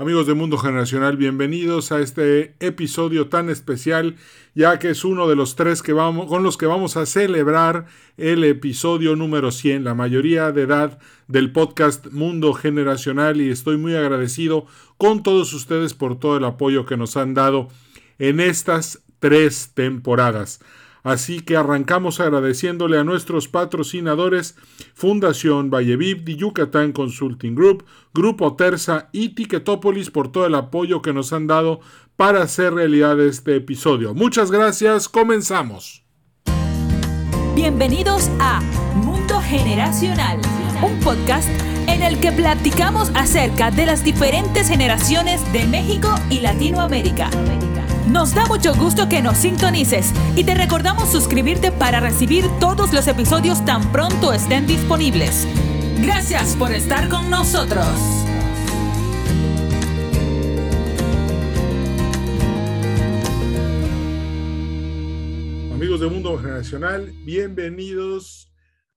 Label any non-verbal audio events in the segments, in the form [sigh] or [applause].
Amigos de Mundo Generacional, bienvenidos a este episodio tan especial, ya que es uno de los tres que vamos, con los que vamos a celebrar el episodio número 100, la mayoría de edad del podcast Mundo Generacional, y estoy muy agradecido con todos ustedes por todo el apoyo que nos han dado en estas tres temporadas. Así que arrancamos agradeciéndole a nuestros patrocinadores Fundación Valleviv de Yucatán Consulting Group, Grupo Terza y Ticketopolis por todo el apoyo que nos han dado para hacer realidad este episodio. Muchas gracias, comenzamos. Bienvenidos a Mundo Generacional, un podcast en el que platicamos acerca de las diferentes generaciones de México y Latinoamérica. Nos da mucho gusto que nos sintonices y te recordamos suscribirte para recibir todos los episodios tan pronto estén disponibles. Gracias por estar con nosotros. Amigos de Mundo Generacional, bienvenidos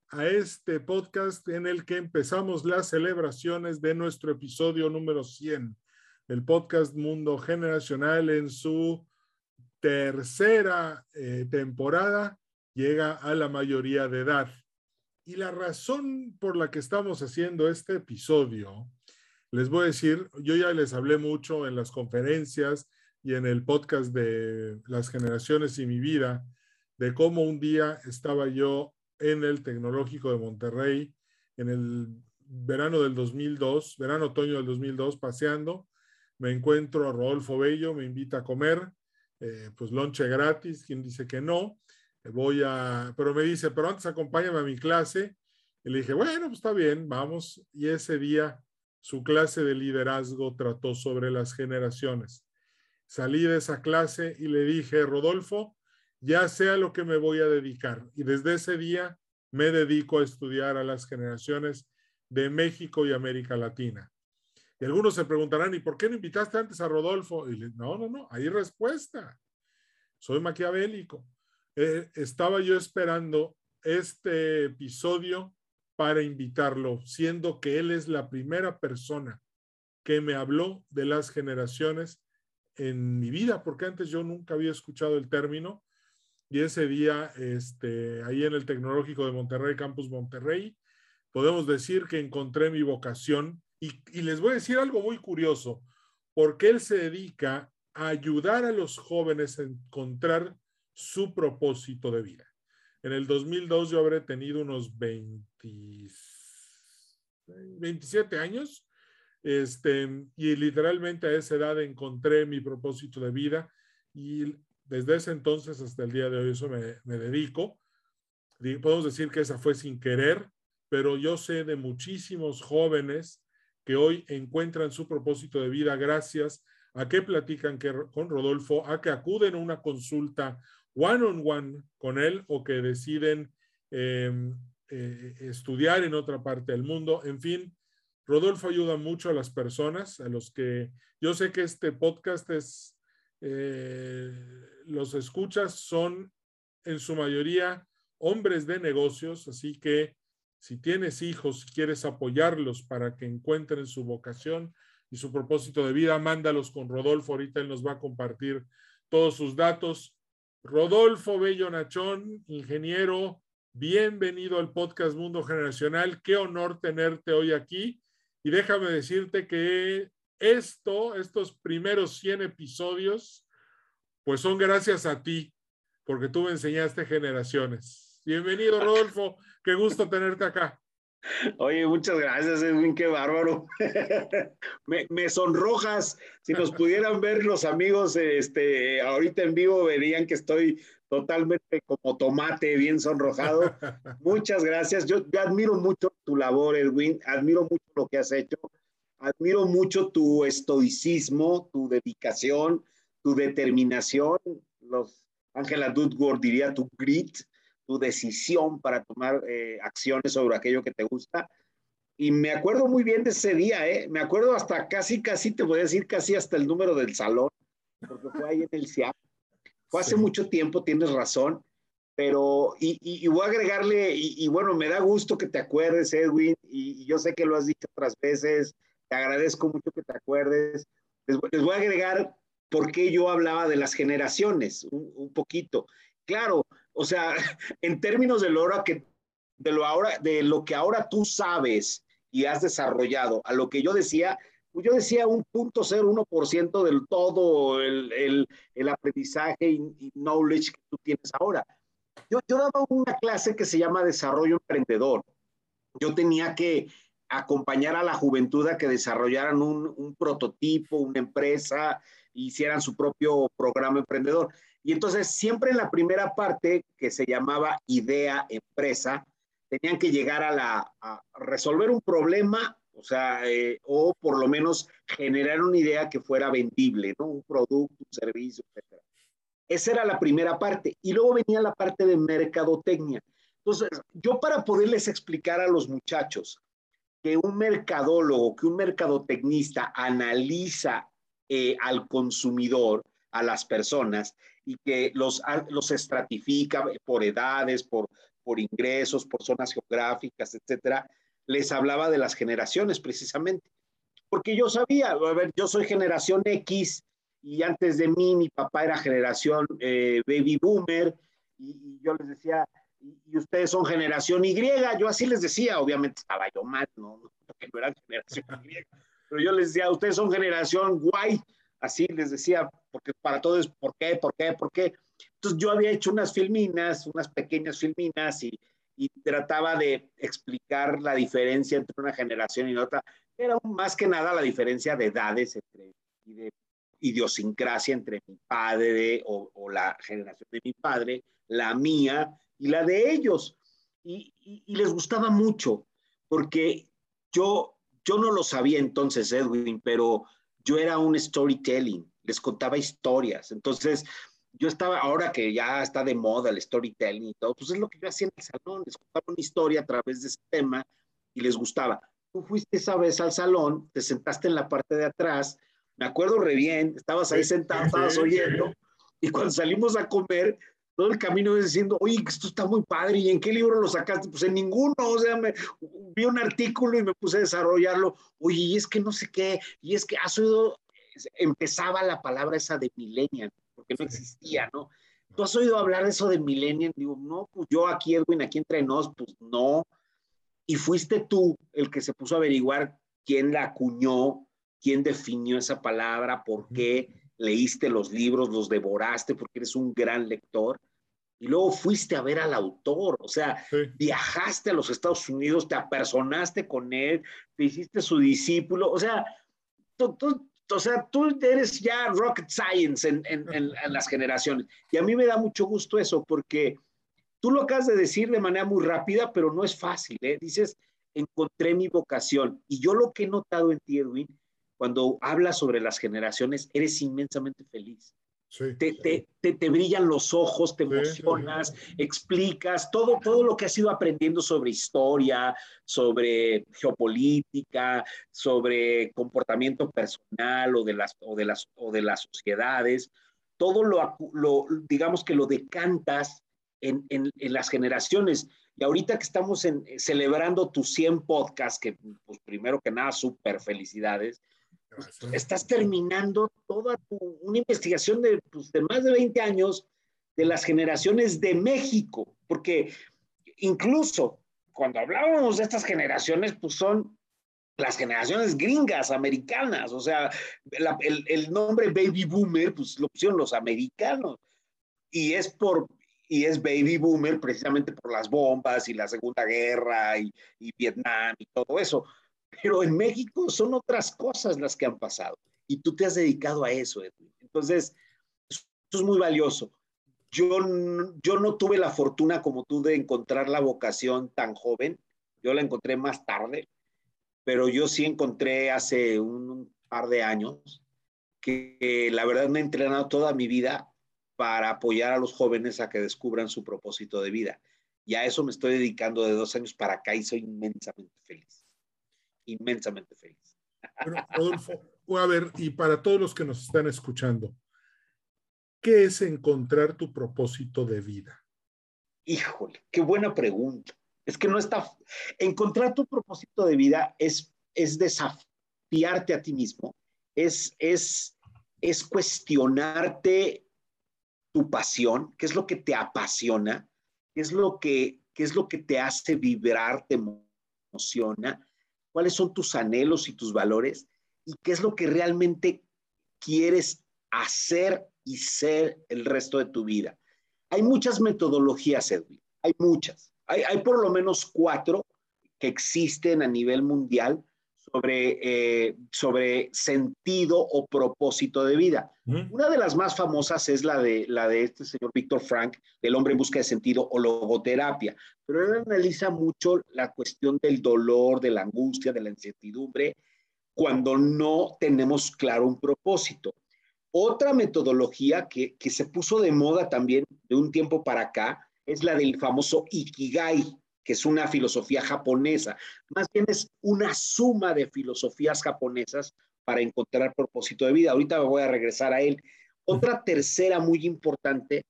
a este podcast en el que empezamos las celebraciones de nuestro episodio número 100 el podcast Mundo Generacional en su tercera eh, temporada llega a la mayoría de edad. Y la razón por la que estamos haciendo este episodio, les voy a decir, yo ya les hablé mucho en las conferencias y en el podcast de las generaciones y mi vida, de cómo un día estaba yo en el Tecnológico de Monterrey en el verano del 2002, verano-otoño del 2002, paseando me encuentro a Rodolfo Bello, me invita a comer, eh, pues lonche gratis, quien dice que no, voy a, pero me dice, pero antes acompáñame a mi clase, y le dije, bueno, pues está bien, vamos, y ese día su clase de liderazgo trató sobre las generaciones. Salí de esa clase y le dije, Rodolfo, ya sé a lo que me voy a dedicar, y desde ese día me dedico a estudiar a las generaciones de México y América Latina. Y algunos se preguntarán, ¿y por qué no invitaste antes a Rodolfo? Y le, no, no, no, hay respuesta. Soy maquiavélico. Eh, estaba yo esperando este episodio para invitarlo, siendo que él es la primera persona que me habló de las generaciones en mi vida, porque antes yo nunca había escuchado el término. Y ese día, este, ahí en el Tecnológico de Monterrey, Campus Monterrey, podemos decir que encontré mi vocación y, les voy a decir algo muy curioso, porque él se dedica a ayudar a los jóvenes a encontrar su propósito de vida. En el 2002 yo habré tenido unos 27 años, este, y literalmente a esa edad encontré mi propósito de vida y desde ese entonces hasta el día de hoy eso me, me dedico. Podemos decir que esa fue sin querer, pero yo sé de muchísimos jóvenes que hoy encuentran su propósito de vida gracias a que platican con Rodolfo, a que acuden a una consulta one on one con él o que deciden em, eh, estudiar en otra parte del mundo. En fin, Rodolfo ayuda mucho a las personas, a los que yo sé que este podcast es, eh, los escuchas son en su mayoría hombres de negocios, así que si tienes hijos, quieres apoyarlos para que encuentren su vocación y su propósito de vida, mándalos con Rodolfo. Ahorita él nos va a compartir todos sus datos. Rodolfo Bello Nachón, ingeniero, bienvenido al podcast Mundo Generacional. Qué honor tenerte hoy aquí. Y déjame decirte que esto, estos primeros 100 episodios, pues son gracias a ti, porque tú me enseñaste generaciones. Bienvenido, Rodolfo. Qué gusto tenerte acá. Oye, muchas gracias, Edwin, qué bárbaro. [laughs] me, sonrojas. Si nos pudieran ver los amigos este, ahorita en vivo, verían que estoy totalmente como tomate, bien sonrojado. [laughs] Muchas gracias. Yo, yo admiro mucho tu labor, Edwin. Admiro mucho lo que has hecho. Admiro mucho tu estoicismo, tu dedicación, tu determinación. Los Ángela Dudworth diría tu grit tu decisión para tomar eh, acciones sobre aquello que te gusta. Y me acuerdo muy bien de ese día, ¿eh? Me acuerdo hasta casi, casi, te voy a decir casi hasta el número del salón, porque fue ahí en el CIAP. Fue hace mucho tiempo, tienes razón, pero, y, y, voy a agregarle, y, bueno, me da gusto que te acuerdes, Edwin, y, yo sé que lo has dicho otras veces, te agradezco mucho que te acuerdes. Les, voy a agregar por qué yo hablaba de las generaciones, un, poquito. Claro, o sea, [laughs] en términos de lo, que, de, lo ahora, de lo que ahora tú sabes y has desarrollado, a lo que yo decía, pues yo decía un punto ciento del todo el, el, el aprendizaje y, knowledge que tú tienes ahora. Yo, yo daba una clase que se llama Desarrollo Emprendedor. Yo tenía que acompañar a la juventud a que desarrollaran un, un prototipo, una empresa, hicieran su propio programa emprendedor. Y entonces siempre en la primera parte, que se llamaba idea empresa, tenían que llegar a, la, a resolver un problema o sea, eh, o por lo menos generar una idea que fuera vendible, ¿no? Un producto, un servicio, etc. Esa era la primera parte. Y luego venía la parte de mercadotecnia. Entonces, yo para poderles explicar a los muchachos que un mercadólogo, que un mercadotecnista analiza eh, al consumidor, a las personas, y que los, los estratifica por edades, por, por ingresos, por zonas geográficas, etcétera, les hablaba de las generaciones precisamente. Porque yo sabía, a ver, yo soy generación X y antes de mí mi papá era generación eh, baby boomer y, yo les decía, y, ustedes son generación Y, yo así les decía, obviamente estaba yo mal, no, [laughs] porque no eran generación Y, pero yo les decía, ustedes son generación Y, así les decía, porque para todo es por qué, por qué, por qué. Entonces yo había hecho unas filminas, unas pequeñas filminas y trataba de explicar la diferencia entre una generación y otra. Era más que nada la diferencia de edades entre, y de idiosincrasia entre mi padre o, o, la generación de mi padre, la mía y la de ellos. Y, y, les gustaba mucho, porque yo, yo no lo sabía entonces, Edwin, pero yo era un storytelling, les contaba historias. Entonces, yo estaba, ahora que ya está de moda el storytelling y todo, pues es lo que yo hacía en el salón, les contaba una historia a través de ese tema y les gustaba. Tú fuiste esa vez al salón, te sentaste en la parte de atrás, me acuerdo re bien, estabas ahí sentado, estabas oyendo, y cuando salimos a comer, todo el camino diciendo, oye, esto está muy padre, ¿y en qué libro lo sacaste? Pues en ninguno, o sea, me, vi un artículo y me puse a desarrollarlo, oye, y es que no sé qué, y es que has oído, empezaba la palabra esa de millennial, porque no existía, ¿no? ¿Tú has oído hablar de eso de millennial? Digo, no, pues yo aquí, Edwin, aquí entre nos, pues no. Y fuiste tú el que se puso a averiguar quién la acuñó, quién definió esa palabra, por qué leíste los libros, los devoraste, porque eres un gran lector. Y luego fuiste a ver al autor, o sea, viajaste a los Estados Unidos, te apersonaste con él, te hiciste su discípulo, o sea, tú, o sea, tú eres ya rocket science en, las generaciones. Y a mí me da mucho gusto eso, porque tú lo acabas de decir de manera muy rápida, pero no es fácil. ¿eh? Dices, encontré mi vocación. Y yo lo que he notado en ti, Edwin, cuando hablas sobre las generaciones, eres inmensamente feliz te, Te, te, brillan los ojos, te emocionas, explicas todo, todo lo que has ido aprendiendo sobre historia, sobre geopolítica, sobre comportamiento personal o de las, o de las, o de las sociedades. Todo lo, lo, digamos que lo decantas en, en, en, las generaciones. Y ahorita que estamos en, celebrando tus 100 podcasts, que pues primero que nada, súper felicidades, estás terminando toda una investigación de, pues, más de 20 años de las generaciones de México, porque incluso cuando hablábamos de estas generaciones, pues son las generaciones gringas, americanas, o sea, el, nombre baby boomer, pues lo pusieron los americanos, y es por, y es baby boomer precisamente por las bombas y la Segunda Guerra y Vietnam y todo eso, pero en México son otras cosas las que han pasado y tú te has dedicado a eso, Edwin. Entonces, eso es muy valioso. Yo, yo no tuve la fortuna como tú de encontrar la vocación tan joven, yo la encontré más tarde, pero yo sí encontré hace un par de años que la verdad me he entrenado toda mi vida para apoyar a los jóvenes a que descubran su propósito de vida. Y a eso me estoy dedicando de dos años para acá y soy inmensamente feliz inmensamente feliz. Bueno, Rodolfo, a ver, y para todos los que nos están escuchando, ¿qué es encontrar tu propósito de vida? Híjole, qué buena pregunta. Es que no está. Encontrar tu propósito de vida es, es, desafiarte a ti mismo, es, es, es cuestionarte tu pasión, qué es lo que te apasiona, qué es lo que, qué es lo que te hace vibrar, te emociona, cuáles son tus anhelos y tus valores y qué es lo que realmente quieres hacer y ser el resto de tu vida. Hay muchas metodologías, Edwin, hay muchas. Hay, hay por lo menos cuatro que existen a nivel mundial sobre, eh, sobre sentido o propósito de vida. Una de las más famosas es la de, la de este señor Víctor Frank, del hombre en busca de sentido o logoterapia, pero él analiza mucho la cuestión del dolor, de la angustia, de la incertidumbre, cuando no tenemos claro un propósito. Otra metodología que, que se puso de moda también de un tiempo para acá es la del famoso Ikigai, que es una filosofía japonesa. Más bien es una suma de filosofías japonesas para encontrar propósito de vida. Ahorita me voy a regresar a él. Otra tercera muy importante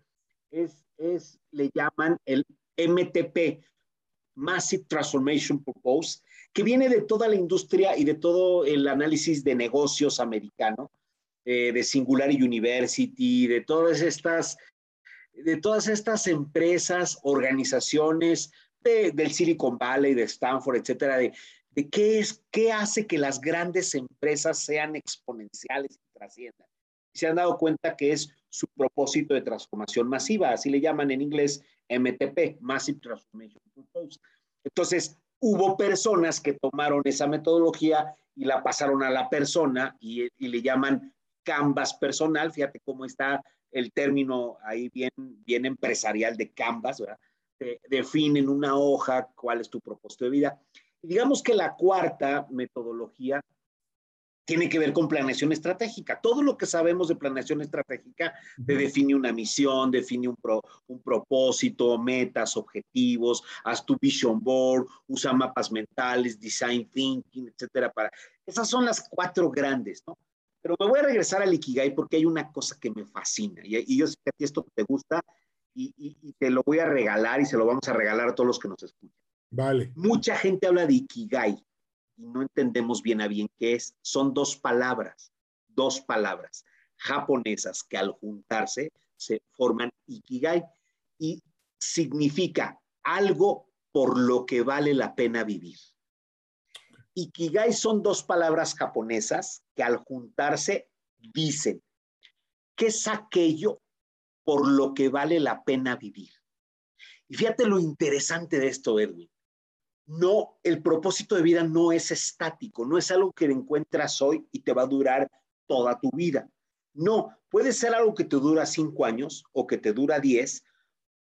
es, es le llaman el MTP, Massive Transformation Purpose, que viene de toda la industria y de todo el análisis de negocios americano, eh, de Singularity University, de todas estas de todas estas empresas, organizaciones, del Silicon Valley, de Stanford, etcétera, de, qué es, qué hace que las grandes empresas sean exponenciales y trasciendan. Se han dado cuenta que es su propósito de transformación masiva, así le llaman en inglés MTP, Massive Transformation Purpose. Entonces, hubo personas que tomaron esa metodología y la pasaron a la persona y, y le llaman canvas personal, fíjate cómo está el término ahí bien, bien empresarial de canvas, ¿verdad? Definen una hoja cuál es tu propósito de vida. digamos que la cuarta metodología tiene que ver con planeación estratégica. Todo lo que sabemos de planeación estratégica te define una misión, define un, un propósito, metas, objetivos, haz tu vision board, usa mapas mentales, design thinking, etcétera. Para... Esas son las cuatro grandes, ¿no? Pero me voy a regresar al Ikigai porque hay una cosa que me fascina y, y yo sé que a ti esto te gusta y, te lo voy a regalar y se lo vamos a regalar a todos los que nos escuchan. Vale. Mucha gente habla de Ikigai y no entendemos bien a bien qué es. Son dos palabras, dos palabras japonesas que al juntarse se forman Ikigai y significa algo por lo que vale la pena vivir. Ikigai son dos palabras japonesas que al juntarse dicen, ¿qué es aquello por lo que vale la pena vivir. Y fíjate lo interesante de esto, Edwin. No, el propósito de vida no es estático, no es algo que encuentras hoy y te va a durar toda tu vida. No, puede ser algo que te dura cinco años o que te dura diez,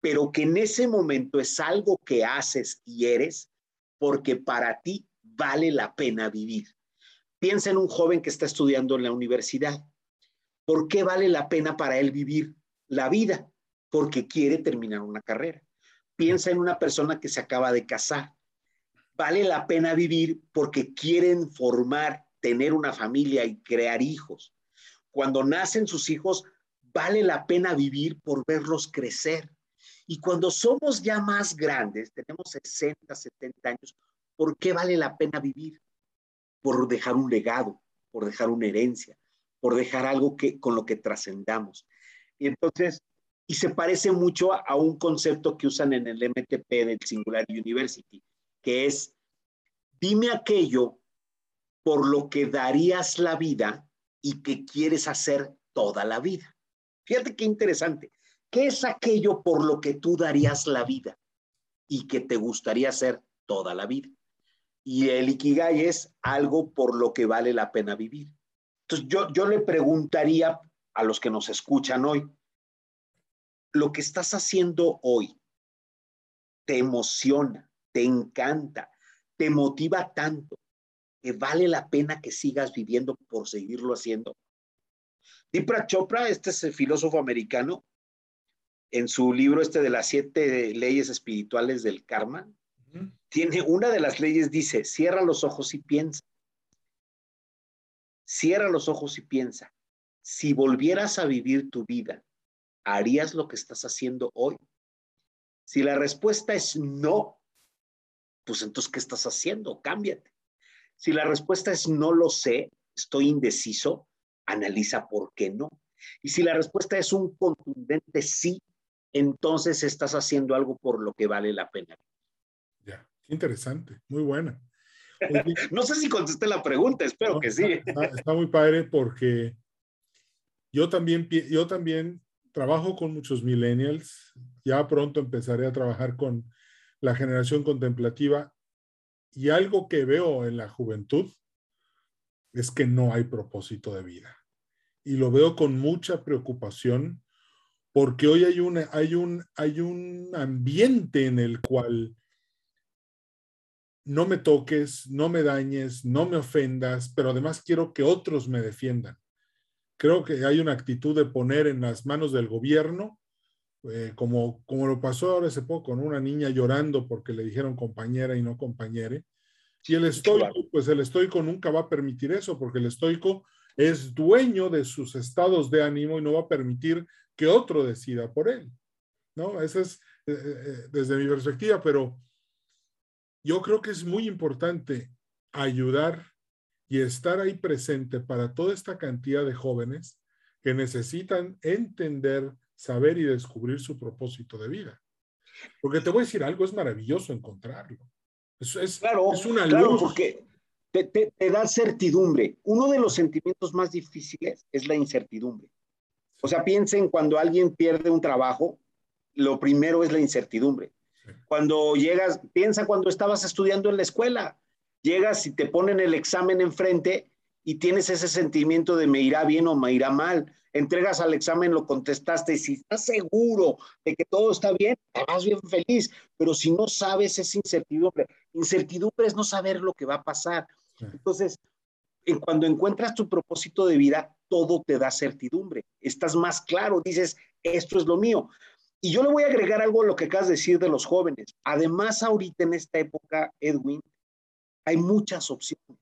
pero que en ese momento es algo que haces y eres porque para ti vale la pena vivir. Piensa en un joven que está estudiando en la universidad. ¿Por qué vale la pena para él vivir? La vida porque quiere terminar una carrera. Piensa en una persona que se acaba de casar. Vale la pena vivir porque quieren formar, tener una familia y crear hijos. Cuando nacen sus hijos, vale la pena vivir por verlos crecer. Y cuando somos ya más grandes, tenemos 60, 70 años, ¿por qué vale la pena vivir? Por dejar un legado, por dejar una herencia, por dejar algo que, con lo que trascendamos. Y entonces, y se parece mucho a, un concepto que usan en el MTP del Singularity University, que es, dime aquello por lo que darías la vida y que quieres hacer toda la vida. Fíjate qué interesante. ¿Qué es aquello por lo que tú darías la vida y que te gustaría hacer toda la vida? Y el Ikigai es algo por lo que vale la pena vivir. Entonces yo, yo le preguntaría a los que nos escuchan hoy. Lo que estás haciendo hoy te emociona, te encanta, te motiva tanto que vale la pena que sigas viviendo por seguirlo haciendo. Dipra Chopra, este es el filósofo americano, en su libro este de las siete leyes espirituales del karma, tiene una de las leyes, dice, cierra los ojos y piensa. Cierra los ojos y piensa si volvieras a vivir tu vida, ¿harías lo que estás haciendo hoy? Si la respuesta es no, pues entonces, ¿qué estás haciendo? Cámbiate. Si la respuesta es no lo sé, estoy indeciso, analiza por qué no. Y si la respuesta es un contundente sí, entonces estás haciendo algo por lo que vale la pena. Ya, interesante, muy buena. [laughs] no sé si contesté la pregunta, espero que sí. Está, muy padre porque yo también, yo también trabajo con muchos millennials, ya pronto empezaré a trabajar con la generación contemplativa y algo que veo en la juventud es que no hay propósito de vida. Y lo veo con mucha preocupación porque hoy hay, hay, un, hay un ambiente en el cual no me toques, no me dañes, no me ofendas, pero además quiero que otros me defiendan. Creo que hay una actitud de poner en las manos del gobierno, eh, como, como lo pasó ahora hace poco, con una niña llorando porque le dijeron compañera y no compañere. Y el estoico, pues el estoico nunca va a permitir eso, porque el estoico es dueño de sus estados de ánimo y no va a permitir que otro decida por él. ¿No? Esa es eh, eh, desde mi perspectiva, pero yo creo que es muy importante ayudar y estar ahí presente para toda esta cantidad de jóvenes que necesitan entender, saber y descubrir su propósito de vida. Porque te voy a decir algo, es maravilloso encontrarlo. Es, claro, es una claro, porque te, te, da certidumbre. Uno de los sentimientos más difíciles es la incertidumbre. O sea, piensen cuando alguien pierde un trabajo, lo primero es la incertidumbre. Cuando llegas, piensa cuando estabas estudiando en la escuela, llegas y te ponen el examen enfrente y tienes ese sentimiento de me irá bien o me irá mal. Entregas al examen, lo contestaste y si estás seguro de que todo está bien, vas bien feliz. Pero si no sabes, es incertidumbre. Incertidumbre es no saber lo que va a pasar. Entonces, en cuando encuentras tu propósito de vida, todo te da certidumbre. Estás más claro, dices, esto es lo mío. Y yo le voy a agregar algo a lo que acabas de decir de los jóvenes. Además, ahorita en esta época, Edwin, hay muchas opciones.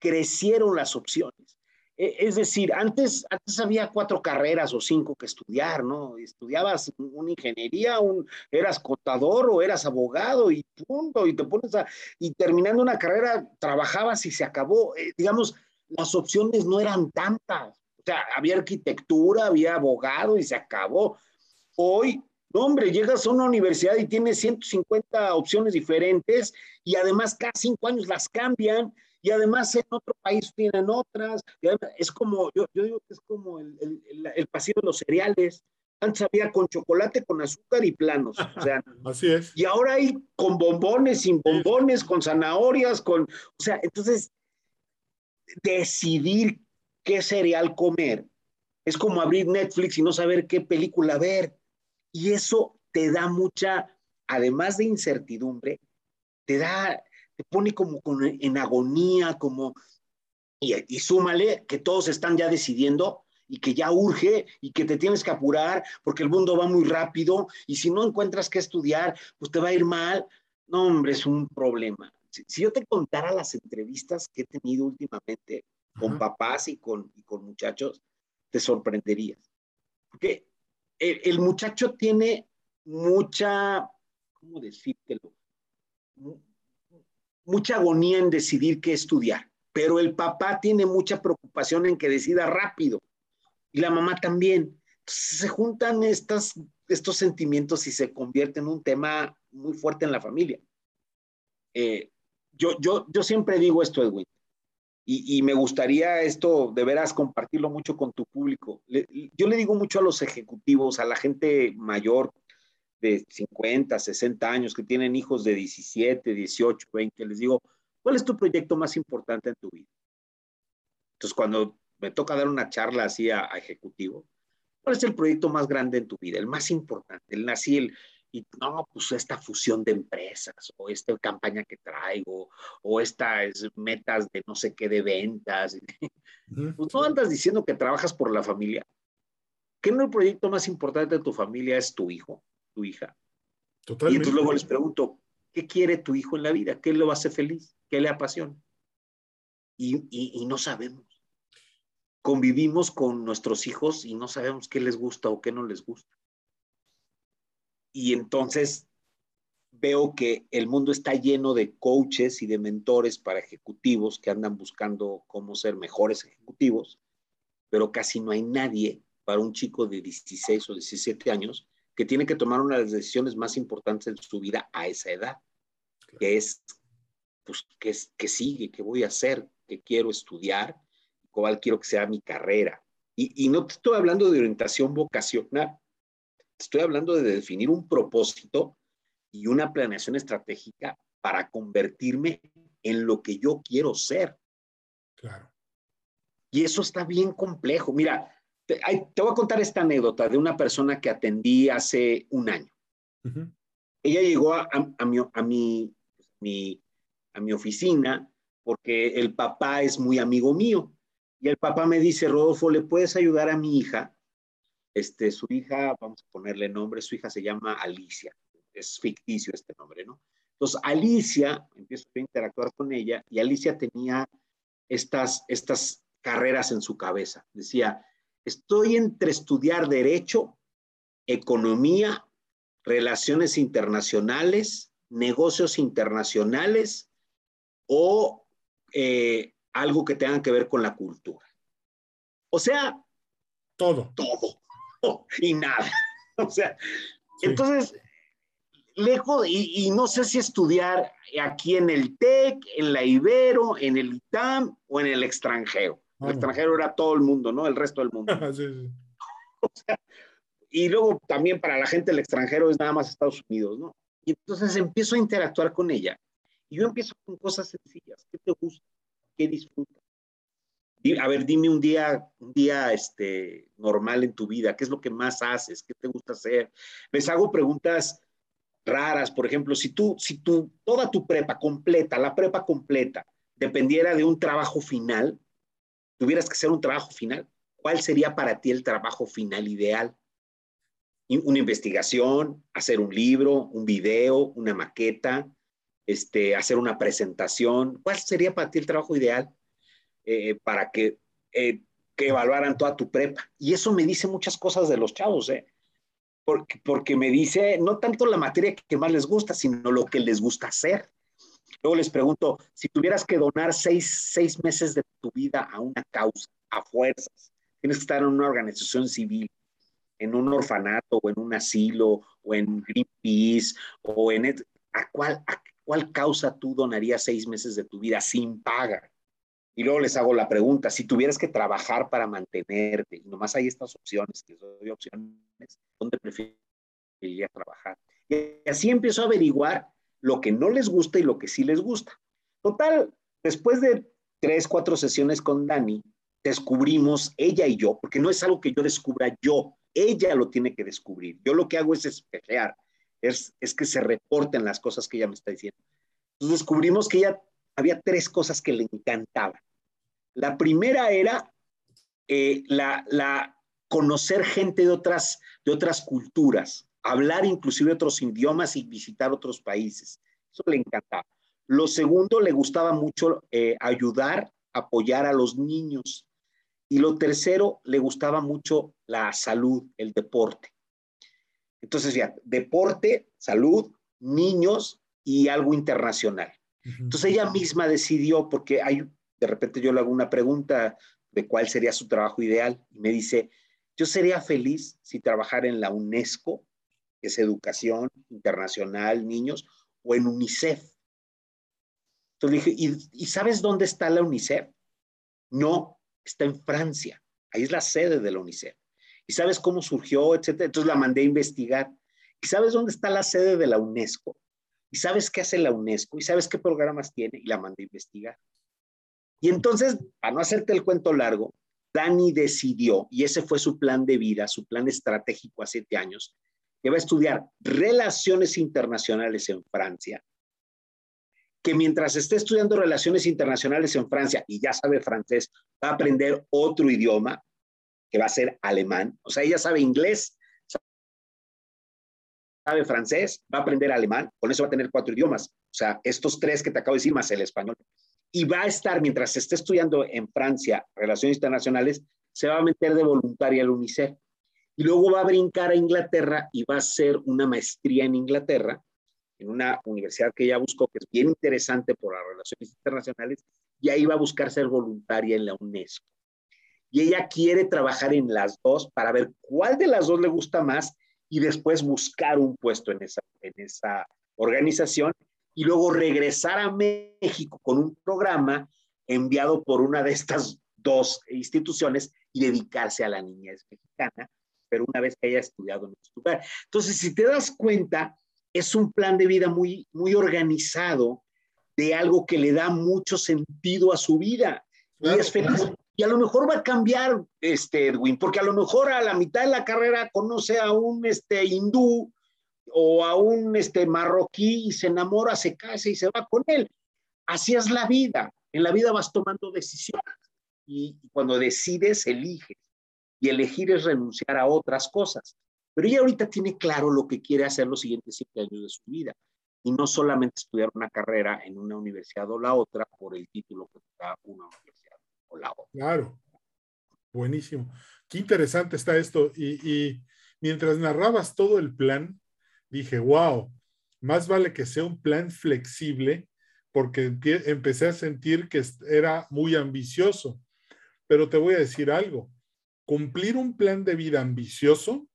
Crecieron las opciones. E, es decir, antes, antes había cuatro carreras o cinco que estudiar, ¿no? Estudiabas una ingeniería, un, eras contador o eras abogado y punto, y te pones a, y terminando una carrera, trabajabas y se acabó. Eh, digamos, las opciones no eran tantas. O sea, había arquitectura, había abogado y se acabó. Hoy, hombre, llegas a una universidad y tienes 150 opciones diferentes y además cada cinco años las cambian y además en otro país tienen otras. es como, yo, digo que es como el, el, pasillo de los cereales. Antes había con chocolate, con azúcar y planos. O sea, [laughs] Así es. Y ahora hay con bombones, sin bombones, con zanahorias, con... O sea, entonces, decidir qué cereal comer es como abrir Netflix y no saber qué película ver. Y eso te da mucha, además de incertidumbre, te da, te pone como en agonía, como, y, y súmale que todos están ya decidiendo y que ya urge y que te tienes que apurar porque el mundo va muy rápido y si no encuentras qué estudiar, pues te va a ir mal. No, hombre, es un problema. Si, yo te contara las entrevistas que he tenido últimamente con papás y con, y con muchachos, te sorprenderías. Porque el, muchacho tiene mucha, ¿cómo decírtelo? Mucha agonía en decidir qué estudiar, pero el papá tiene mucha preocupación en que decida rápido y la mamá también. se juntan estos sentimientos y se convierte en un tema muy fuerte en la familia. Eh, yo, yo, yo siempre digo esto, Edwin, y, me gustaría esto de veras compartirlo mucho con tu público. yo le digo mucho a los ejecutivos, a la gente mayor de 50, 60 años que tienen hijos de 17, 18, 20, les digo, ¿cuál es tu proyecto más importante en tu vida? Entonces, cuando me toca dar una charla así a, ejecutivos, ¿cuál es el proyecto más grande en tu vida? El más importante, el nací, el, y no, pues esta fusión de empresas o esta campaña que traigo o estas metas de no sé qué de ventas. Pues no andas diciendo que trabajas por la familia. ¿Qué no el proyecto más importante de tu familia es tu hijo, tu hija? Totalmente. Y entonces luego les pregunto, ¿qué quiere tu hijo en la vida? ¿Qué lo hace feliz? ¿Qué le apasiona? Y, y no sabemos. Convivimos con nuestros hijos y no sabemos qué les gusta o qué no les gusta. Y entonces veo que el mundo está lleno de coaches y de mentores para ejecutivos que andan buscando cómo ser mejores ejecutivos, pero casi no hay nadie para un chico de 16 o 17 años que tiene que tomar una de las decisiones más importantes de su vida a esa edad, que es, pues, ¿qué, qué sigue? ¿Qué voy a hacer? ¿Qué quiero estudiar? ¿Cuál quiero que sea mi carrera? Y, y no estoy hablando de orientación vocacional, estoy hablando de definir un propósito y una planeación estratégica para convertirme en lo que yo quiero ser. Claro. Y eso está bien complejo. Mira, te, voy a contar esta anécdota de una persona que atendí hace un año. Ella llegó a, mi, a, mi, a mi oficina porque el papá es muy amigo mío. Y el papá me dice, Rodolfo, ¿le puedes ayudar a mi hija? Este, su hija, vamos a ponerle nombre, su hija se llama Alicia es ficticio este nombre, ¿no? Entonces, Alicia, empiezo a interactuar con ella y Alicia tenía estas, estas carreras en su cabeza. Decía, estoy entre estudiar derecho, economía, relaciones internacionales, negocios internacionales o eh, algo que tenga que ver con la cultura. O sea, todo. Todo. [laughs] Y nada. [laughs] O sea, entonces lejos, y, no sé si estudiar aquí en el TEC, en la Ibero, en el ITAM o en el extranjero. El extranjero era todo el mundo, ¿no? El resto del mundo. [laughs] y luego también para la gente el extranjero es nada más Estados Unidos, ¿no? Y entonces empiezo a interactuar con ella. Y yo empiezo con cosas sencillas. ¿Qué te gusta? ¿Qué disfrutas? A ver, dime un día, un día este, normal en tu vida. ¿Qué es lo que más haces? ¿Qué te gusta hacer? Les hago preguntas raras, por ejemplo, si tú, si tú, toda tu prepa completa, la prepa completa, dependiera de un trabajo final, tuvieras que hacer un trabajo final, ¿cuál sería para ti el trabajo final ideal? Una investigación, hacer un libro, un video, una maqueta, este, hacer una presentación. ¿Cuál sería para ti el trabajo ideal eh, para que, eh, que evaluaran toda tu prepa? Y eso me dice muchas cosas de los chavos, ¿eh? porque, me dice no tanto la materia que más les gusta, sino lo que les gusta hacer. Luego les pregunto, si tuvieras que donar seis, seis meses de tu vida a una causa, a fuerzas, tienes que estar en una organización civil, en un orfanato o en un asilo o en Greenpeace o en... ¿A cuál, a cuál causa tú donarías seis meses de tu vida sin paga? Y luego les hago la pregunta, si tuvieras que trabajar para mantenerte, y nomás hay estas opciones, que doy opciones, ¿dónde preferirías trabajar? Y así empiezo a averiguar lo que no les gusta y lo que sí les gusta. Total, después de tres, cuatro sesiones con Dani, descubrimos ella y yo, porque no es algo que yo descubra yo, ella lo tiene que descubrir. Yo lo que hago es espejear, es, es que se reporten las cosas que ella me está diciendo. Entonces descubrimos que ella había tres cosas que le encantaban. La primera era eh, la, conocer gente de otras, de otras culturas, hablar inclusive otros idiomas y visitar otros países. Eso le encantaba. Lo segundo, le gustaba mucho eh, ayudar, apoyar a los niños. Y lo tercero, le gustaba mucho la salud, el deporte. Entonces, ya, deporte, salud, niños y algo internacional. Entonces ella misma decidió, porque hay, de repente yo le hago una pregunta de cuál sería su trabajo ideal, y me dice, yo sería feliz si trabajara en la UNESCO, que es educación internacional, niños, o en UNICEF. Entonces le dije, ¿y, sabes dónde está la UNICEF? No, está en Francia. Ahí es la sede de la UNICEF. ¿Y sabes cómo surgió, etcétera? Entonces la mandé a investigar. ¿Y sabes dónde está la sede de la UNESCO? ¿Y sabes qué hace la UNESCO? ¿Y sabes qué programas tiene? Y la mandé a investigar. Y entonces, para no hacerte el cuento largo, Dani decidió, y ese fue su plan de vida, su plan estratégico a siete años, que va a estudiar relaciones internacionales en Francia, que mientras esté estudiando relaciones internacionales en Francia y ya sabe francés, va a aprender otro idioma, que va a ser alemán. O sea, ella sabe inglés, sabe francés, va a aprender alemán, con eso va a tener cuatro idiomas. O sea, estos tres que te acabo de decir más el español. Y va a estar, mientras esté estudiando en Francia Relaciones Internacionales, se va a meter de voluntaria al UNICEF. Y luego va a brincar a Inglaterra y va a hacer una maestría en Inglaterra. en una universidad que ella buscó, que es bien interesante por las relaciones internacionales, y ahí va a buscar ser voluntaria en la UNESCO. Y ella quiere trabajar en las dos para ver cuál de las dos le gusta más y después buscar un puesto en esa, en esa organización y luego regresar a México con un programa enviado por una de estas dos instituciones y dedicarse a la niñez mexicana, pero una vez que haya estudiado en este lugar. Entonces, si te das cuenta, es un plan de vida muy, muy organizado de algo que le da mucho sentido a su vida y es feliz. Y a lo mejor va a cambiar, este, Edwin, porque a lo mejor a la mitad de la carrera conoce a un este, hindú o a un este, marroquí y se enamora, se casa y se va con él. Así es la vida. En la vida vas tomando decisiones y, cuando decides, eliges. Y elegir es renunciar a otras cosas. Pero ella ahorita tiene claro lo que quiere hacer los siguientes siete años de su vida. Y no solamente estudiar una carrera en una universidad o la otra por el título que te da una universidad Claro. Buenísimo. Qué interesante está esto. Y, y mientras narrabas todo el plan, dije, wow, más vale que sea un plan flexible porque empecé a sentir que era muy ambicioso. Pero te voy a decir algo, cumplir un plan de vida ambicioso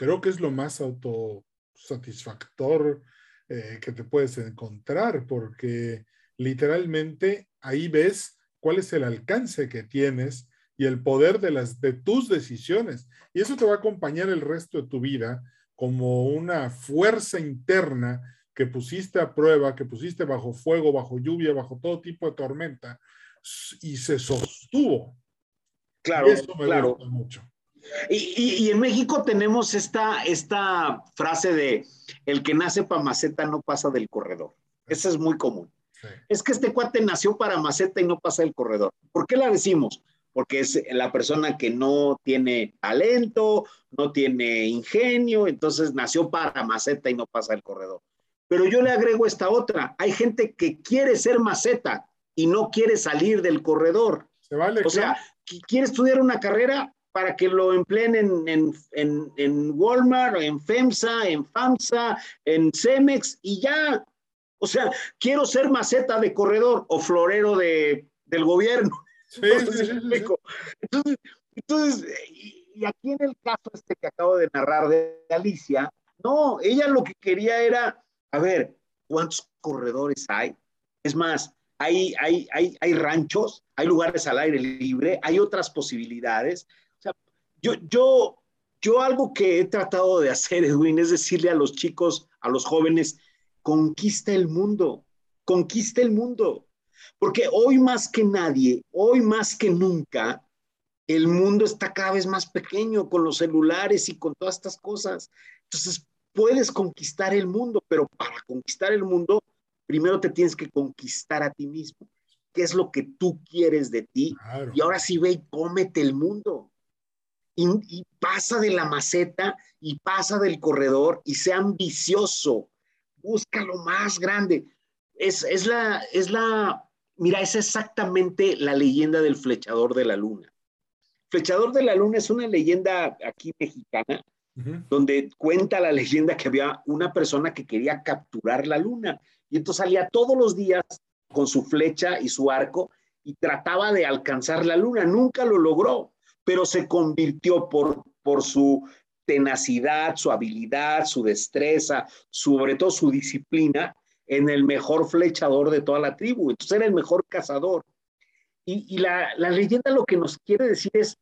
creo que es lo más autosatisfactor eh, que te puedes encontrar, porque literalmente ahí ves cuál es el alcance que tienes y el poder de, las, de tus decisiones. Y eso te va a acompañar el resto de tu vida como una fuerza interna que pusiste a prueba, que pusiste bajo fuego, bajo lluvia, bajo todo tipo de tormenta, y se sostuvo. Claro, claro. mucho. Y, en México tenemos esta, esta frase de el que nace para maceta no pasa del corredor. Esa es muy común. Es que este cuate nació para maceta y no pasa del corredor. ¿Por qué la decimos? Porque es la persona que no tiene talento, no tiene ingenio, entonces nació para maceta y no pasa el corredor. Pero yo le agrego esta otra. Hay gente que quiere ser maceta y no quiere salir del corredor. Se vale, o sea, quiere estudiar una carrera para que lo empleen en, en, en, en, Walmart, en FEMSA, en FAMSA, en Cemex y ya. O sea, quiero ser maceta de corredor o florero de, del gobierno. Sí, [laughs] entonces, entonces, y aquí en el caso este que acabo de narrar de Alicia, no, ella lo que quería era a ver, ¿cuántos corredores hay? Es más, hay, hay, hay, hay ranchos, hay lugares al aire libre, hay otras posibilidades. O sea, yo, yo, yo algo que he tratado de hacer, Edwin, es decirle a los chicos, a los jóvenes, conquista el mundo, conquista el mundo. Porque hoy más que nadie, hoy más que nunca, el mundo está cada vez más pequeño con los celulares y con todas estas cosas. Entonces, puedes conquistar el mundo, pero para conquistar el mundo, primero te tienes que conquistar a ti mismo. ¿Qué es lo que tú quieres de ti? Y ahora sí ve y cómete el mundo. Y, pasa de la maceta y pasa del corredor y sea ambicioso. Busca lo más grande. Es, es, la, es la, mira, es exactamente la leyenda del flechador de la luna. Flechador de la luna es una leyenda aquí mexicana donde cuenta la leyenda que había una persona que quería capturar la luna y entonces salía todos los días con su flecha y su arco y trataba de alcanzar la luna. Nunca lo logró, pero se convirtió por, por su tenacidad, su habilidad, su destreza, sobre todo su disciplina, en el mejor flechador de toda la tribu. Entonces era el mejor cazador. Y, la, la leyenda lo que nos quiere decir es,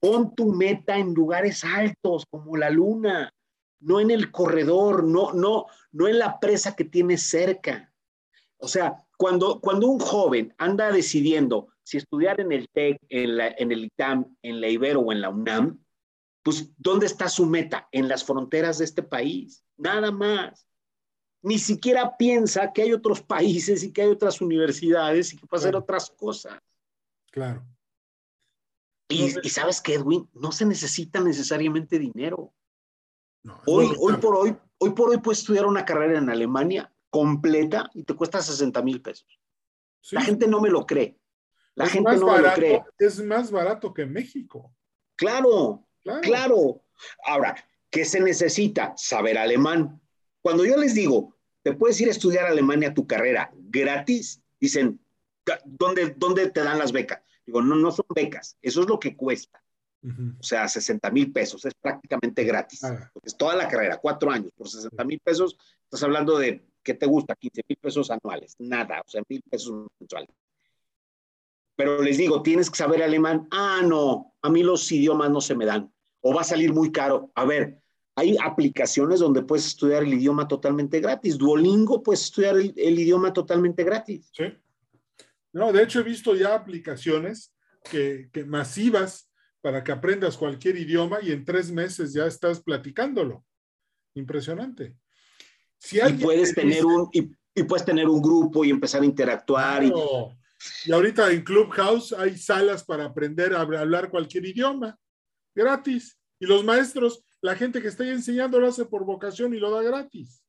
Pon tu meta en lugares altos como la luna, no en el corredor, no, no, no en la presa que tienes cerca. O sea, cuando, cuando un joven anda decidiendo si estudiar en el TEC, en, la, en el ITAM, en la Ibero o en la UNAM, pues ¿dónde está su meta? En las fronteras de este país, nada más. Ni siquiera piensa que hay otros países y que hay otras universidades y que puede hacer otras cosas. Claro. Y, sabes que, Edwin, no se necesita necesariamente dinero. hoy, hoy por hoy, hoy por hoy puedes estudiar una carrera en Alemania completa y te cuesta 60 mil pesos. La gente no me lo cree. La gente no me lo cree. Es más barato que México. Claro, claro, claro. Ahora, ¿qué se necesita? Saber alemán. Cuando yo les digo, te puedes ir a estudiar a Alemania tu carrera gratis. Dicen, ¿dónde, dónde te dan las becas? Digo, no, no son becas, eso es lo que cuesta. O sea, 60 mil pesos, es prácticamente gratis. Ah. Es toda la carrera, cuatro años, por 60 mil pesos, estás hablando de, ¿qué te gusta? 15 mil pesos anuales, nada, o sea, mil pesos mensuales. Pero les digo, tienes que saber alemán. Ah, no, a mí los idiomas no se me dan. O va a salir muy caro. A ver, hay aplicaciones donde puedes estudiar el idioma totalmente gratis. Duolingo puedes estudiar el, idioma totalmente gratis. Sí. No, de hecho he visto ya aplicaciones que, que, masivas para que aprendas cualquier idioma y en tres meses ya estás platicándolo. Impresionante. Si y puedes tener un y, puedes tener un grupo y empezar a interactuar. Y... y ahorita en Clubhouse hay salas para aprender a hablar cualquier idioma gratis. Y los maestros la gente que está enseñando lo hace por vocación y lo da gratis.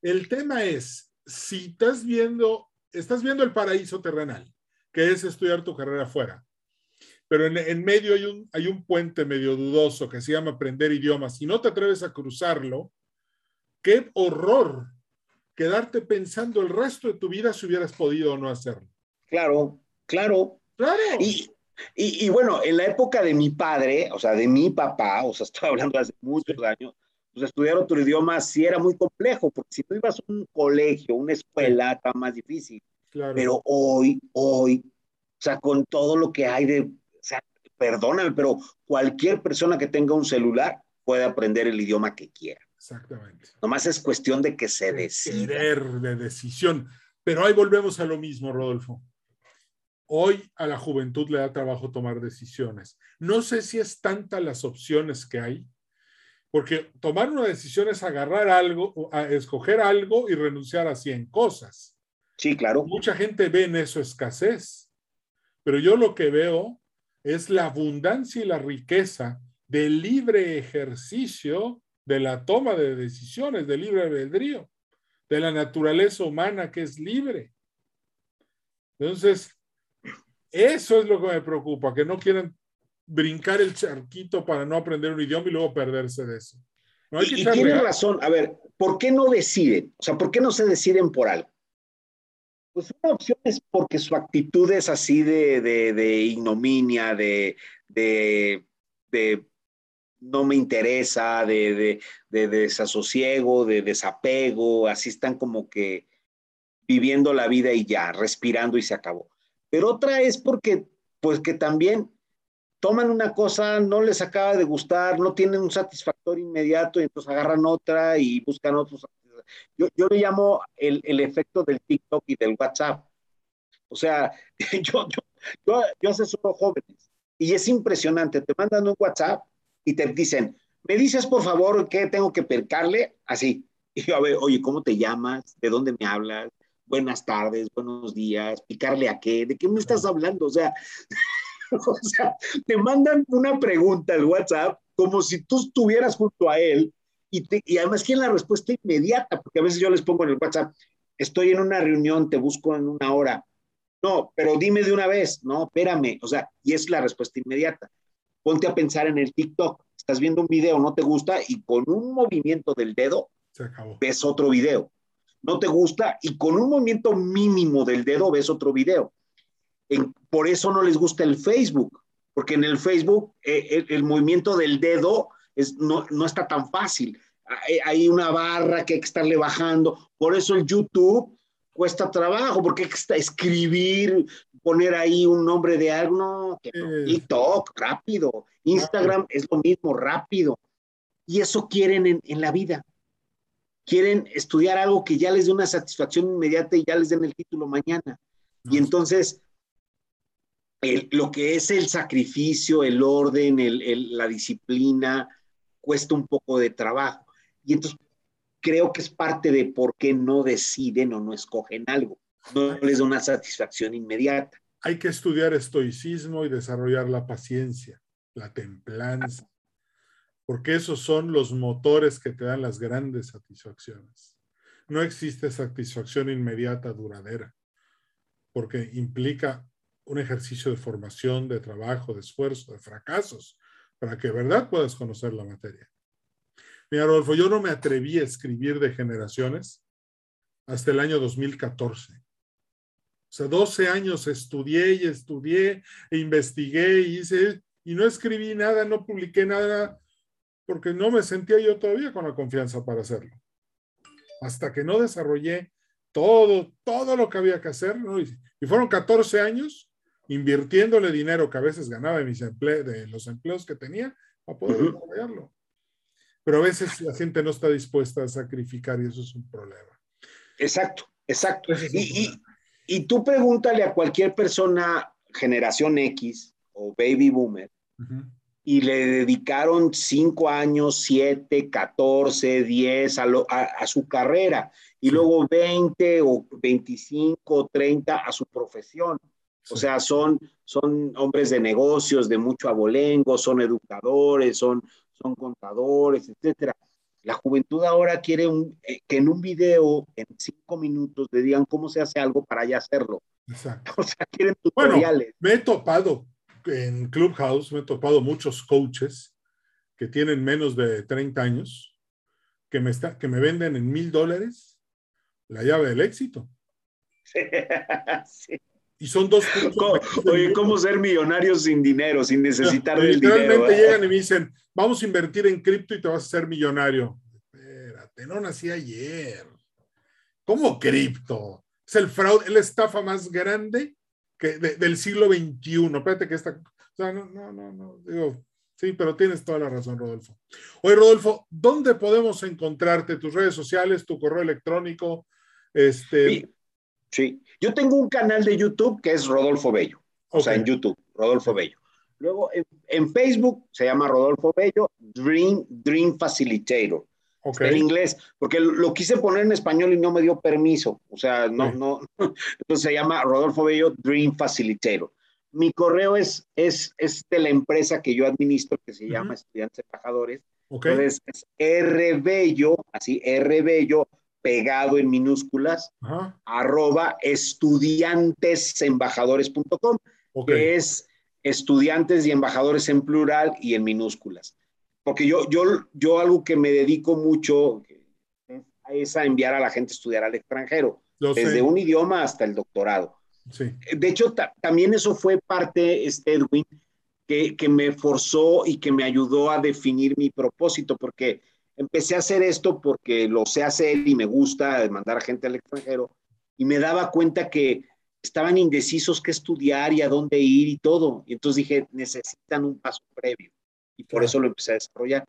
El tema es, si estás viendo, estás viendo el paraíso terrenal, que es estudiar tu carrera afuera, pero en, medio hay un, hay un puente medio dudoso que se llama aprender idiomas. Si no te atreves a cruzarlo, qué horror quedarte pensando el resto de tu vida si hubieras podido o no hacerlo. Claro, claro. Claro. Y, y, bueno, en la época de mi padre, o sea, de mi papá, o sea, [laughs] estoy hablando hace muchos años, pues estudiar otro idioma sí era muy complejo, porque si tú ibas a un colegio, una escuela, está más difícil. Pero hoy, hoy, o sea, con todo lo que hay de, o sea, perdóname, pero cualquier persona que tenga un celular puede aprender el idioma que quiera. Exactamente. Nomás es cuestión de que se decida. de decisión. Pero ahí volvemos a lo mismo, Rodolfo. Hoy a la juventud le da trabajo tomar decisiones. No sé si es tantas las opciones que hay, porque tomar una decisión es agarrar algo, a escoger algo y renunciar a 100 cosas. Sí, claro. Mucha gente ve en eso escasez, pero yo lo que veo es la abundancia y la riqueza del libre ejercicio de la toma de decisiones, del libre albedrío, de la naturaleza humana que es libre. Entonces, eso es lo que me preocupa, que no quieren brincar el charquito para no aprender un idioma y luego perderse de eso. y, tiene razón. A ver, ¿por qué no deciden? O sea, ¿por qué no se deciden por algo? Pues una opción es porque su actitud es así de, de, ignominia, de, de, no me interesa, de, de, desasosiego, de desapego, así están como que viviendo la vida y ya, respirando y se acabó pero otra es porque, pues que también toman una cosa, no les acaba de gustar, no tienen un satisfactor inmediato y entonces agarran otra y buscan otros. Yo, yo le llamo el, el, efecto del TikTok y del WhatsApp. O sea, [laughs] yo, yo, yo, yo asesoro jóvenes y es impresionante, te mandan un WhatsApp y te dicen, me dices por favor qué tengo que percarle, así. Y yo, a ver, oye, ¿cómo te llamas? ¿De dónde me hablas? Buenas tardes, buenos días, picarle a qué, ¿de qué me estás hablando? O sea, [laughs] o sea, te mandan una pregunta al WhatsApp como si tú estuvieras junto a él y, te, y además quieren la respuesta inmediata, porque a veces yo les pongo en el WhatsApp, estoy en una reunión, te busco en una hora. No, pero dime de una vez, no, espérame, o sea, y es la respuesta inmediata. Ponte a pensar en el TikTok, estás viendo un video, no te gusta y con un movimiento del dedo ves otro video no te gusta y con un movimiento mínimo del dedo ves otro video. por eso no les gusta el Facebook, porque en el Facebook eh, el, movimiento del dedo es, no, está tan fácil. Hay, una barra que hay que estarle bajando. Por eso el YouTube cuesta trabajo, porque hay que escribir, poner ahí un nombre de algo. No, TikTok, rápido. Instagram es lo mismo, rápido. Y eso quieren en, en la vida quieren estudiar algo que ya les dé una satisfacción inmediata y ya les den el título mañana. Y entonces, lo que es el sacrificio, el orden, la disciplina, cuesta un poco de trabajo. Y entonces, creo que es parte de por qué no deciden o no escogen algo. No les da una satisfacción inmediata. Hay que estudiar estoicismo y desarrollar la paciencia, la templanza, porque esos son los motores que te dan las grandes satisfacciones. No existe satisfacción inmediata duradera, porque implica un ejercicio de formación, de trabajo, de esfuerzo, de fracasos, para que de verdad puedas conocer la materia. Mira, Rodolfo, yo no me atreví a escribir de generaciones hasta el año 2014. O sea, 12 años estudié y estudié e investigué y hice, y no escribí nada, no publiqué nada, porque no me sentía yo todavía con la confianza para hacerlo. Hasta que no desarrollé todo, todo lo que había que hacer, ¿no? y, y fueron 14 años invirtiéndole dinero que a veces ganaba de, mis emple de los empleos que tenía para poder desarrollarlo. Pero a veces la gente no está dispuesta a sacrificar y eso es un problema. Exacto, exacto. Y, y, y, tú pregúntale a cualquier persona, generación X o baby boomer, uh -huh. Y le dedicaron cinco años, siete, catorce, diez a, lo, a, a su carrera, y luego 20 o 25, 30 a su profesión. O sea, son, son hombres de negocios, de mucho abolengo, son educadores, son, son contadores, etcétera. La juventud ahora quiere un, eh, que en un video, en cinco minutos, le digan cómo se hace algo para ya hacerlo. Exacto. [laughs] O sea, quieren tutoriales. Bueno, me he topado en Clubhouse, me he topado muchos coaches que tienen menos de 30 años, que me, está, que me venden en mil dólares la llave del éxito. sí. Y son dos ¿Cómo, Oye, ¿cómo ser millonario sin dinero, sin necesitar del dinero? Literalmente llegan y me dicen, vamos a invertir en cripto y te vas a ser millonario. Espérate, no nací ayer. ¿Cómo cripto? Es el fraude, es la estafa más grande que de, del siglo XXI. Espérate que esta... O sea, no, no, no, no. Digo, sí, pero tienes toda la razón, Rodolfo. Oye, Rodolfo, ¿dónde podemos encontrarte? ¿Tus redes sociales, tu correo electrónico? Este... Sí. Sí, yo tengo un canal de YouTube que es Rodolfo Bello, o sea, en YouTube, Rodolfo Bello. Luego en, en, Facebook se llama Rodolfo Bello Dream, Dream Facilitator. Okay. En inglés, porque lo quise poner en español y no me dio permiso. O sea, no, sí. no. [laughs] Entonces se llama Rodolfo Bello Dream Facilitator. Mi correo es, es, es de la empresa que yo administro, que se llama uh -huh. Estudiantes Embajadores. Okay. Entonces es rbello, así, rbello pegado en minúsculas, Ajá. arroba estudiantesembajadores.com, okay. que es estudiantes y embajadores en plural y en minúsculas. Porque yo, yo, yo algo que me dedico mucho es a enviar a la gente a estudiar al extranjero, Lo desde sé. un idioma hasta el doctorado. Sí. De hecho, también eso fue parte, este Edwin, que, que me forzó y que me ayudó a definir mi propósito, porque empecé a hacer esto porque lo sé hacer y me gusta mandar a gente al extranjero y me daba cuenta que estaban indecisos qué estudiar y a dónde ir y todo. Y entonces dije, necesitan un paso previo y por eso lo empecé a desarrollar.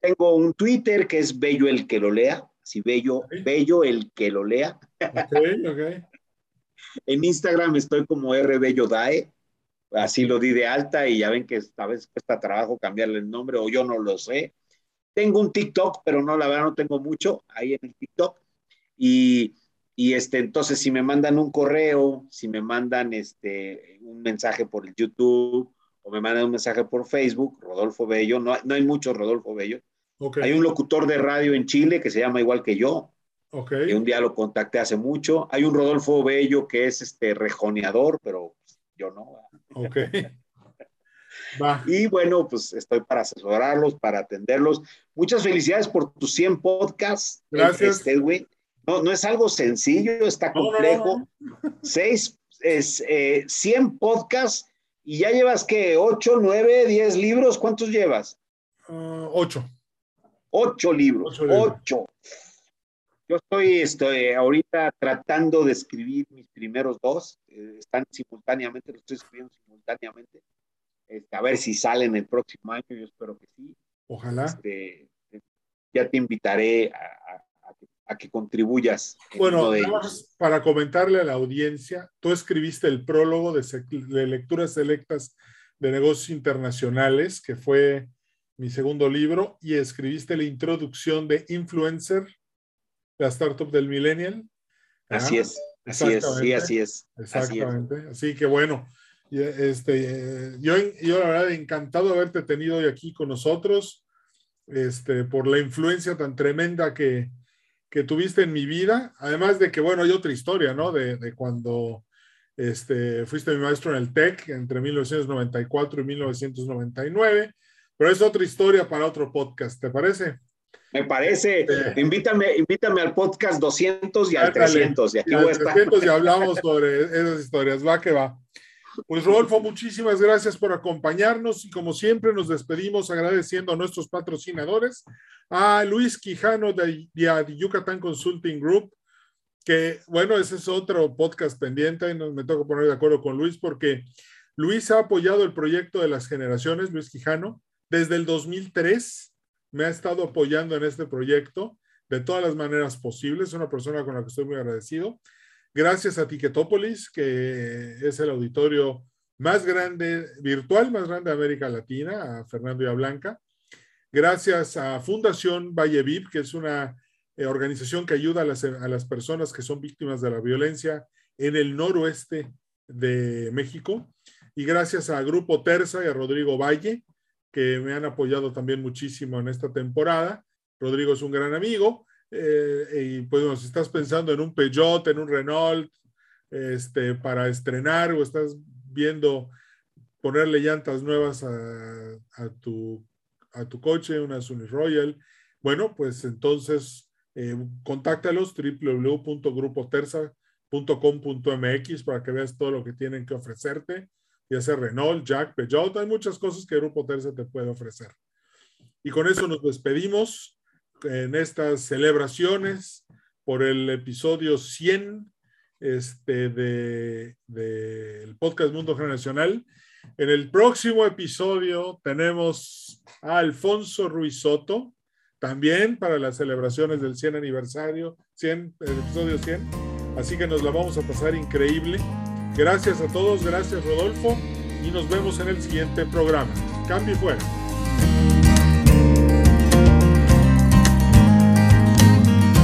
Tengo un Twitter que es Bello el que lo lea, así Bello, okay. Bello el que lo lea. Okay, okay. [laughs] en Instagram estoy como R Bello Dae, así lo di de alta y ya ven que a veces cuesta trabajo cambiarle el nombre o yo no lo sé. Tengo un TikTok, pero no, la verdad no tengo mucho ahí en el TikTok. Y, y este, entonces si me mandan un correo, si me mandan este, un mensaje por el YouTube o me mandan un mensaje por Facebook, Rodolfo Bello, no, no hay mucho Rodolfo Bello. Okay. Hay un locutor de radio en Chile que se llama igual que yo. Okay. Que un día lo contacté hace mucho. Hay un Rodolfo Bello que es este rejoneador, pero yo no. [laughs] Va. Y bueno, pues estoy para asesorarlos, para atenderlos. Muchas felicidades por tus 100 podcasts. Gracias. Este. No, no es algo sencillo, está complejo. No, no, Seis, es, eh, 100 podcasts y ya llevas que 8, 9, 10 libros. ¿Cuántos llevas? Uh, 8. 8 libros. 8. Yo estoy, estoy ahorita tratando de escribir mis primeros dos. Eh, están simultáneamente, los estoy escribiendo simultáneamente. Este, a ver si salen el próximo año, yo espero que sí. Ojalá. Este, ya te invitaré a, a, a que contribuyas. Bueno, para comentarle a la audiencia, tú escribiste el prólogo de, de, lecturas selectas de negocios internacionales, que fue mi segundo libro, y escribiste la introducción de Influencer, la startup del millennial. Así ah, es, así es, sí, así es. Exactamente. Así, es. así que bueno, este, yo, yo la verdad encantado de haberte tenido hoy aquí con nosotros, este, por la influencia tan tremenda que, que tuviste en mi vida, además de que, bueno, hay otra historia, ¿no? De, de cuando este, fuiste mi maestro en el TEC entre 1994 y 1999, pero es otra historia para otro podcast, ¿te parece? Me parece. Este, invítame, invítame al podcast 200 y al 300. Y aquí voy a estar. 300 y hablamos [laughs] sobre esas historias. Va que va. Pues Rodolfo, muchísimas gracias por acompañarnos y como siempre nos despedimos agradeciendo a nuestros patrocinadores, a Luis Quijano de, de Yucatán Consulting Group, que bueno, ese es otro podcast pendiente y me toca poner de acuerdo con Luis porque Luis ha apoyado el proyecto de las generaciones, Luis Quijano, desde el 2003 me ha estado apoyando en este proyecto de todas las maneras posibles, es una persona con la que estoy muy agradecido Gracias a Ticketopolis, que es el auditorio más grande, virtual más grande de América Latina, a Fernando y a Blanca. Gracias a Fundación Valle VIP, que es una eh, organización que ayuda a las, a las personas que son víctimas de la violencia en el noroeste de México. Y gracias a Grupo Terza y a Rodrigo Valle, que me han apoyado también muchísimo en esta temporada. Rodrigo es un gran amigo eh, y pues si estás pensando en un Peugeot, en un Renault, este, para estrenar o estás viendo ponerle llantas nuevas a, tu, a tu coche, una Sunny Royal, bueno, pues entonces eh, contáctalos www.grupoterza.com.mx para que veas todo lo que tienen que ofrecerte, ya sea Renault, Jack, Peugeot, hay muchas cosas que Grupo Terza te puede ofrecer. Y con eso nos despedimos en estas celebraciones por el episodio 100 este, del de, podcast Mundo Generacional. En el próximo episodio tenemos a Alfonso Ruiz Soto, también para las celebraciones del 100 aniversario, 100, el episodio 100. Así que nos la vamos a pasar increíble. Gracias a todos, gracias Rodolfo y nos vemos en el siguiente programa. Cambio y fuera.